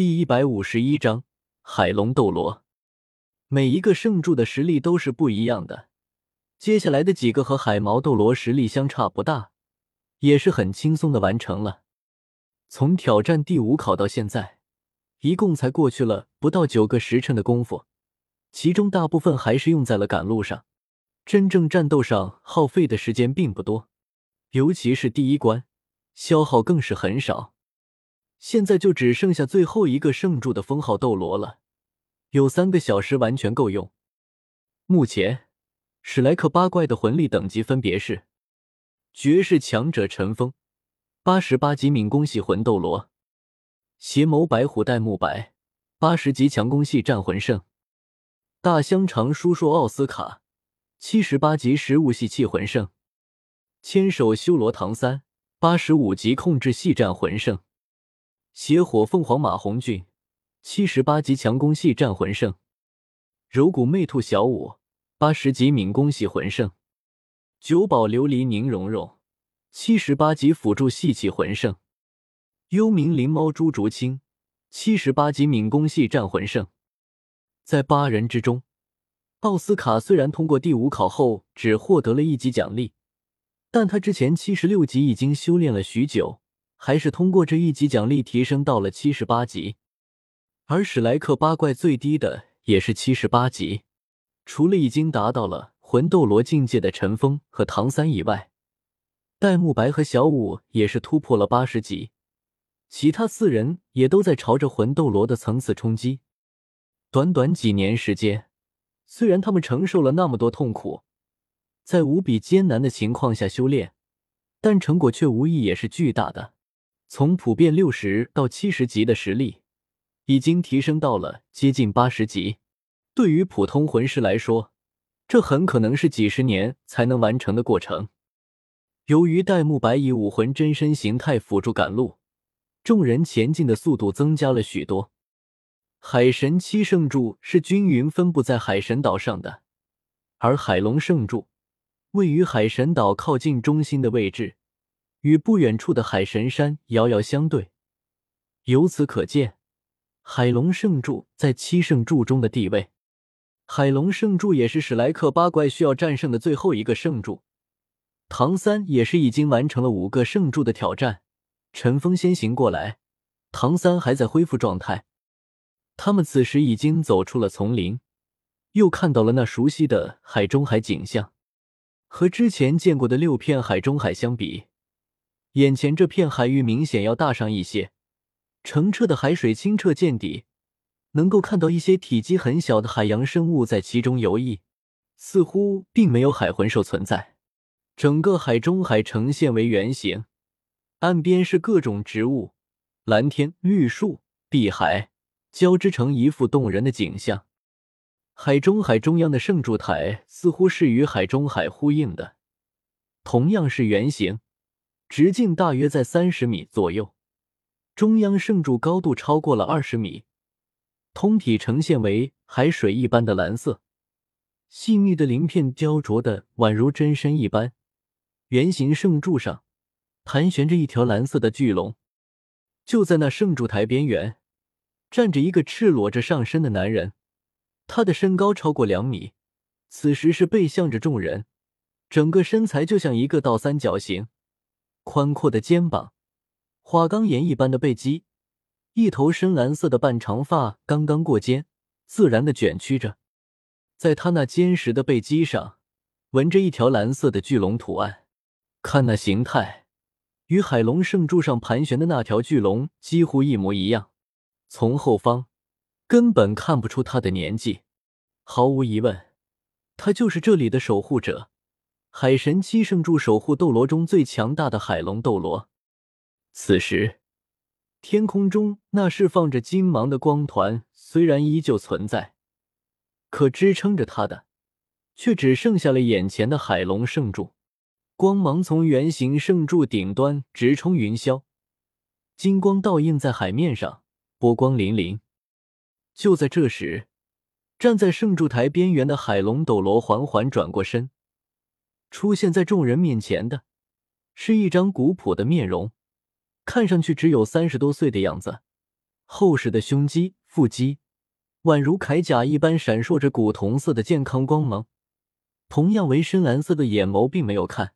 第一百五十一章海龙斗罗。每一个圣柱的实力都是不一样的，接下来的几个和海毛斗罗实力相差不大，也是很轻松的完成了。从挑战第五考到现在，一共才过去了不到九个时辰的功夫，其中大部分还是用在了赶路上，真正战斗上耗费的时间并不多，尤其是第一关，消耗更是很少。现在就只剩下最后一个圣柱的封号斗罗了，有三个小时完全够用。目前史莱克八怪的魂力等级分别是：绝世强者陈封，八十八级敏攻系魂斗罗；邪眸白虎戴沐白，八十级强攻系战魂圣；大香肠叔叔奥斯卡，七十八级食物系气魂圣；千手修罗唐三，八十五级控制系战魂圣。邪火凤凰马红俊，七十八级强攻系战魂圣；柔骨魅兔小舞，八十级敏攻系魂圣；九宝琉璃宁荣荣，七十八级辅助系气魂圣；幽冥灵猫朱竹清，七十八级敏攻系战魂圣。在八人之中，奥斯卡虽然通过第五考后只获得了一级奖励，但他之前七十六级已经修炼了许久。还是通过这一级奖励提升到了七十八级，而史莱克八怪最低的也是七十八级。除了已经达到了魂斗罗境界的陈峰和唐三以外，戴沐白和小舞也是突破了八十级，其他四人也都在朝着魂斗罗的层次冲击。短短几年时间，虽然他们承受了那么多痛苦，在无比艰难的情况下修炼，但成果却无疑也是巨大的。从普遍六十到七十级的实力，已经提升到了接近八十级。对于普通魂师来说，这很可能是几十年才能完成的过程。由于戴沐白以武魂真身形态辅助赶路，众人前进的速度增加了许多。海神七圣柱是均匀分布在海神岛上的，而海龙圣柱位于海神岛靠近中心的位置。与不远处的海神山遥遥相对，由此可见，海龙圣柱在七圣柱中的地位。海龙圣柱也是史莱克八怪需要战胜的最后一个圣柱。唐三也是已经完成了五个圣柱的挑战。陈峰先行过来，唐三还在恢复状态。他们此时已经走出了丛林，又看到了那熟悉的海中海景象。和之前见过的六片海中海相比，眼前这片海域明显要大上一些，澄澈的海水清澈见底，能够看到一些体积很小的海洋生物在其中游弋，似乎并没有海魂兽存在。整个海中海呈现为圆形，岸边是各种植物，蓝天绿树碧海交织成一幅动人的景象。海中海中央的圣柱台似乎是与海中海呼应的，同样是圆形。直径大约在三十米左右，中央圣柱高度超过了二十米，通体呈现为海水一般的蓝色，细密的鳞片雕琢的宛如真身一般。圆形圣柱上盘旋着一条蓝色的巨龙，就在那圣柱台边缘站着一个赤裸着上身的男人，他的身高超过两米，此时是背向着众人，整个身材就像一个倒三角形。宽阔的肩膀，花岗岩一般的背肌，一头深蓝色的半长发刚刚过肩，自然的卷曲着。在他那坚实的背肌上，纹着一条蓝色的巨龙图案。看那形态，与海龙圣柱上盘旋的那条巨龙几乎一模一样。从后方根本看不出他的年纪。毫无疑问，他就是这里的守护者。海神七圣柱守护斗罗中最强大的海龙斗罗，此时天空中那释放着金芒的光团虽然依旧存在，可支撑着它的却只剩下了眼前的海龙圣柱。光芒从圆形圣柱顶端直冲云霄，金光倒映在海面上，波光粼粼。就在这时，站在圣柱台边缘的海龙斗罗缓缓转过身。出现在众人面前的，是一张古朴的面容，看上去只有三十多岁的样子，厚实的胸肌、腹肌，宛如铠甲一般闪烁着古铜色的健康光芒。同样为深蓝色的眼眸，并没有看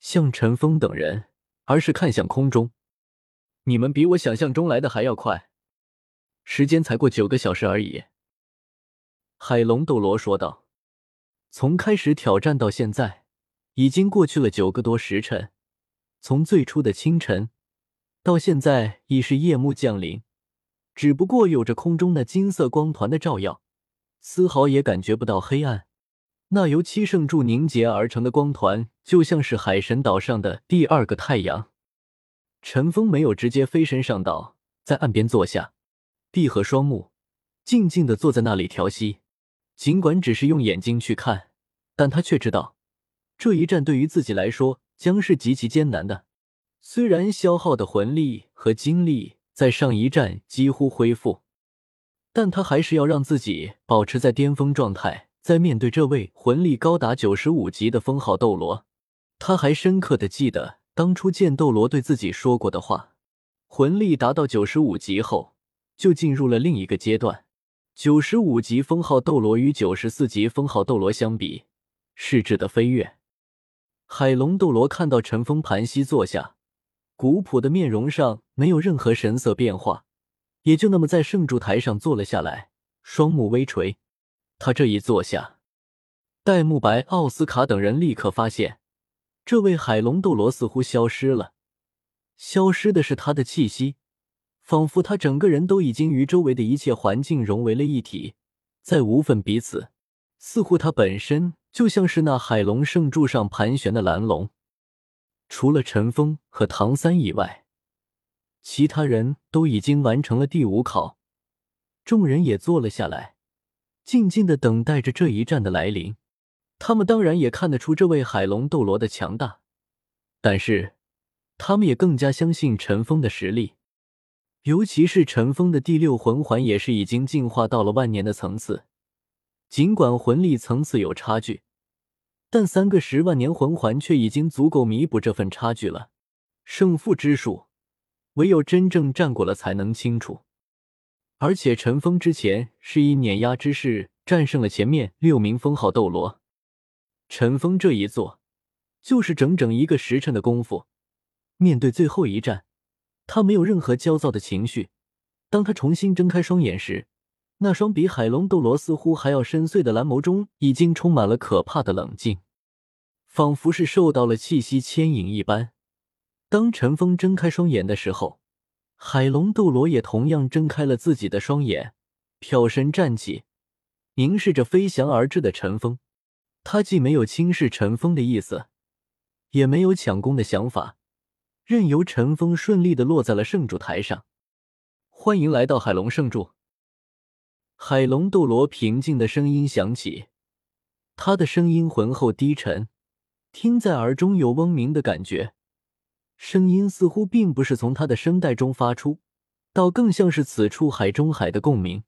向陈峰等人，而是看向空中。你们比我想象中来的还要快，时间才过九个小时而已。海龙斗罗说道：“从开始挑战到现在，已经过去了九个多时辰。从最初的清晨，到现在已是夜幕降临。只不过有着空中那金色光团的照耀，丝毫也感觉不到黑暗。那由七圣柱凝结而成的光团，就像是海神岛上的第二个太阳。”陈峰没有直接飞身上岛，在岸边坐下，闭合双目，静静的坐在那里调息。尽管只是用眼睛去看，但他却知道，这一战对于自己来说将是极其艰难的。虽然消耗的魂力和精力在上一战几乎恢复，但他还是要让自己保持在巅峰状态。在面对这位魂力高达九十五级的封号斗罗，他还深刻的记得当初剑斗罗对自己说过的话：魂力达到九十五级后，就进入了另一个阶段。九十五级封号斗罗与九十四级封号斗罗相比，是质的飞跃。海龙斗罗看到陈峰盘膝坐下，古朴的面容上没有任何神色变化，也就那么在圣柱台上坐了下来，双目微垂。他这一坐下，戴沐白、奥斯卡等人立刻发现，这位海龙斗罗似乎消失了，消失的是他的气息。仿佛他整个人都已经与周围的一切环境融为了一体，再无分彼此。似乎他本身就像是那海龙圣柱上盘旋的蓝龙。除了陈峰和唐三以外，其他人都已经完成了第五考。众人也坐了下来，静静的等待着这一战的来临。他们当然也看得出这位海龙斗罗的强大，但是他们也更加相信陈峰的实力。尤其是陈峰的第六魂环也是已经进化到了万年的层次，尽管魂力层次有差距，但三个十万年魂环却已经足够弥补这份差距了。胜负之数，唯有真正战过了才能清楚。而且陈峰之前是以碾压之势战胜了前面六名封号斗罗，陈峰这一做就是整整一个时辰的功夫。面对最后一战。他没有任何焦躁的情绪。当他重新睁开双眼时，那双比海龙斗罗似乎还要深邃的蓝眸中，已经充满了可怕的冷静，仿佛是受到了气息牵引一般。当陈峰睁开双眼的时候，海龙斗罗也同样睁开了自己的双眼，飘身站起，凝视着飞翔而至的陈峰。他既没有轻视陈峰的意思，也没有抢攻的想法。任由陈峰顺利的落在了圣柱台上。欢迎来到海龙圣柱。海龙斗罗平静的声音响起，他的声音浑厚低沉，听在耳中有嗡鸣的感觉。声音似乎并不是从他的声带中发出，倒更像是此处海中海的共鸣。